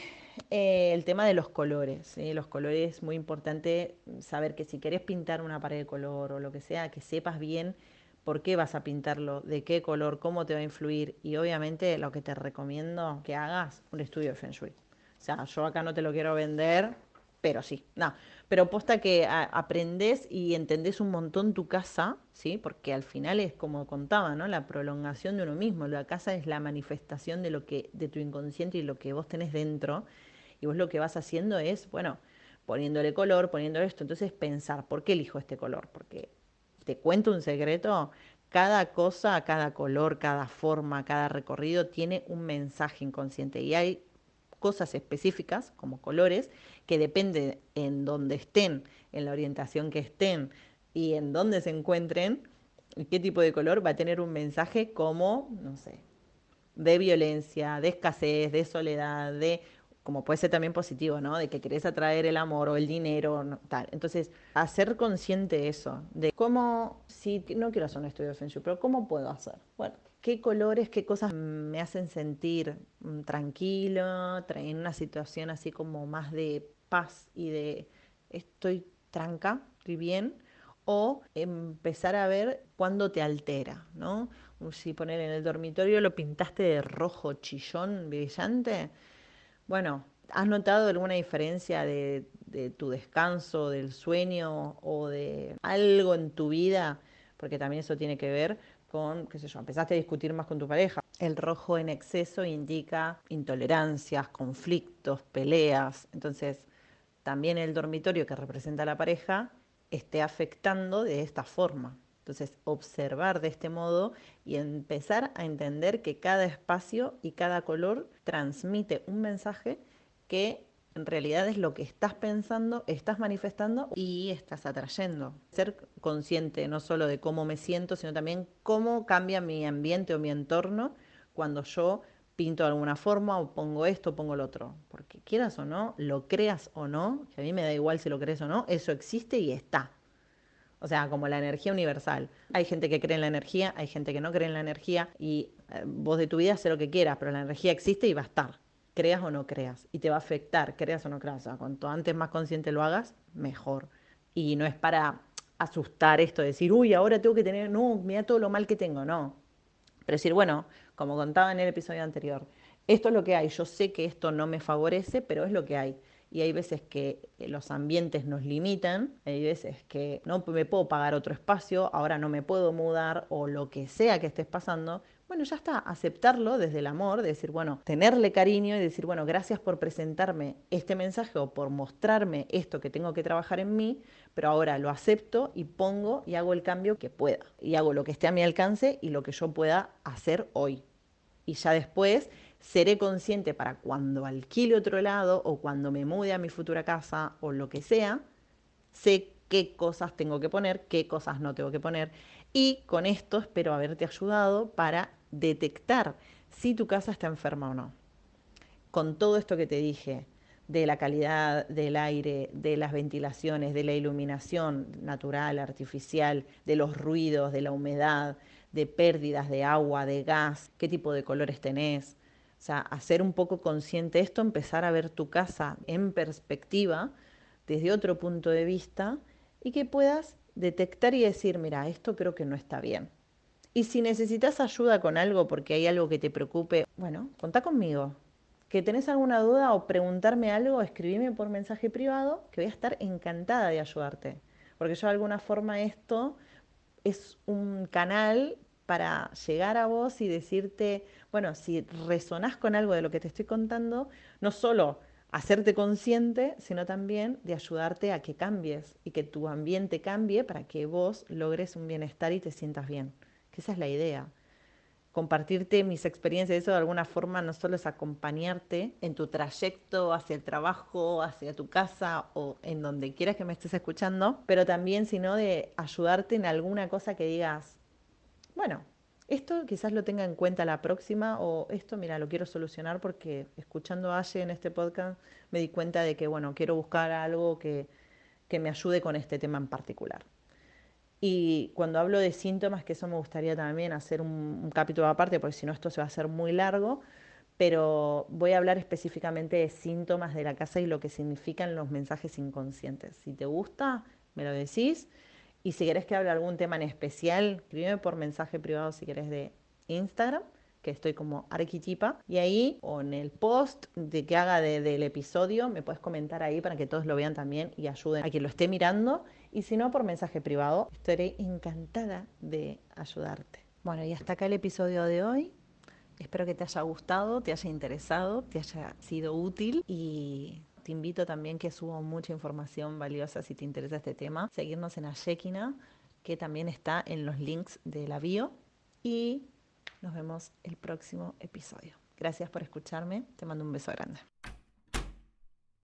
eh, el tema de los colores. Los colores es muy importante saber que si querés pintar una pared de color o lo que sea, que sepas bien por qué vas a pintarlo, de qué color, cómo te va a influir. Y obviamente lo que te recomiendo que hagas, un estudio de Feng Shui. O sea, yo acá no te lo quiero vender, pero sí, no. Pero posta que aprendes y entendés un montón tu casa, ¿sí? Porque al final es como contaba, ¿no? La prolongación de uno mismo. La casa es la manifestación de lo que, de tu inconsciente y lo que vos tenés dentro. Y vos lo que vas haciendo es, bueno, poniéndole color, poniéndole esto. Entonces pensar, ¿por qué elijo este color? Porque te cuento un secreto, cada cosa, cada color, cada forma, cada recorrido tiene un mensaje inconsciente y hay cosas específicas como colores que depende en dónde estén, en la orientación que estén y en dónde se encuentren, qué tipo de color va a tener un mensaje como, no sé, de violencia, de escasez, de soledad, de como puede ser también positivo, ¿no? De que querés atraer el amor o el dinero, tal. Entonces, hacer consciente eso, de cómo, si no quiero hacer un estudio de Feng Shui, pero ¿cómo puedo hacer? Bueno, ¿qué colores, qué cosas me hacen sentir mm, tranquilo, en una situación así como más de paz y de estoy tranca, estoy bien? O empezar a ver cuándo te altera, ¿no? Si poner en el dormitorio lo pintaste de rojo chillón brillante, bueno, ¿has notado alguna diferencia de, tu descanso, del sueño o de algo en tu vida? Porque también eso tiene que ver con, qué sé yo, empezaste a discutir más con tu pareja. El rojo en exceso indica intolerancias, conflictos, peleas. Entonces, también el dormitorio que representa a la pareja esté afectando de esta forma. Entonces, observar de este modo y empezar a entender que cada espacio y cada color transmite un mensaje que en realidad es lo que estás pensando, estás manifestando y estás atrayendo. Ser consciente no solo de cómo me siento, sino también cómo cambia mi ambiente o mi entorno cuando yo pinto de alguna forma o pongo esto o pongo lo otro. Porque quieras o no, lo creas o no, que a mí me da igual si lo crees o no, eso existe y está. O sea, como la energía universal. Hay gente que cree en la energía, hay gente que no cree en la energía y eh, vos de tu vida sé lo que quieras, pero la energía existe y va a estar. Creas o no creas. Y te va a afectar, creas o no creas. O sea, cuanto antes más consciente lo hagas, mejor. Y no es para asustar esto, decir, uy, ahora tengo que tener, no, mira todo lo mal que tengo, no. Pero decir, bueno, como contaba en el episodio anterior, esto es lo que hay, yo sé que esto no me favorece, pero es lo que hay y hay veces que eh, los ambientes nos limitan, hay veces que no me puedo pagar otro espacio, ahora no me puedo mudar o lo que sea que estés pasando, bueno, ya está, aceptarlo desde el amor, de decir, bueno, tenerle cariño y decir, bueno, gracias por presentarme este mensaje o por mostrarme esto que tengo que trabajar en mí, pero ahora lo acepto y pongo y hago el cambio que pueda. Y hago lo que esté a mi alcance y lo que yo pueda hacer hoy. Y ya después seré consciente para cuando alquile otro lado o cuando me mude a mi futura casa o lo que sea, sé qué cosas tengo que poner, qué cosas no tengo que poner. Y con esto espero haberte ayudado para detectar si tu casa está enferma o no. Con todo esto que te dije, de la calidad del aire, de las ventilaciones, de la iluminación natural, artificial, de los ruidos, de la humedad, de pérdidas de agua, de gas, qué tipo de colores tenés, o sea, hacer un poco consciente esto, empezar a ver tu casa en perspectiva, desde otro punto de vista, y que puedas detectar y decir, mira, esto creo que no está bien. Y si necesitas ayuda con algo porque hay algo que te preocupe, bueno, contá conmigo. Que tenés alguna duda o preguntarme algo, escribime por mensaje privado, que voy a estar encantada de ayudarte. Porque yo de alguna forma esto es un canal para llegar a vos y decirte, bueno, si resonás con algo de lo que te estoy contando, no solo hacerte consciente, sino también de ayudarte a que cambies y que tu ambiente cambie para que vos logres un bienestar y te sientas bien. Que esa es la idea. Compartirte mis experiencias, eso de alguna forma no solo es acompañarte en tu trayecto hacia el trabajo, hacia tu casa o en donde quieras que me estés escuchando, pero también sino de ayudarte en alguna cosa que digas, bueno, esto quizás lo tenga en cuenta la próxima o esto, mira, lo quiero solucionar porque escuchando a Aye en este podcast me di cuenta de que, bueno, quiero buscar algo que, que me ayude con este tema en particular. Y cuando hablo de síntomas, que eso me gustaría también hacer un, un capítulo aparte, porque si no esto se va a hacer muy largo, pero voy a hablar específicamente de síntomas de la casa y lo que significan los mensajes inconscientes. Si te gusta, me lo decís. Y si querés que hable algún tema en especial, escríbeme por mensaje privado si querés de Instagram, que estoy como Arquitipa. Y ahí, o en el post de que haga del episodio, me puedes comentar ahí para que todos lo vean también y ayuden a quien lo esté mirando. Y si no, por mensaje privado, estaré encantada de ayudarte. Bueno, y hasta acá el episodio de hoy. Espero que te haya gustado, te haya interesado, te haya sido útil y te invito también que subo mucha información valiosa si te interesa este tema. Seguirnos en Ayekina, que también está en los links de la bio. Y nos vemos el próximo episodio. Gracias por escucharme. Te mando un beso grande.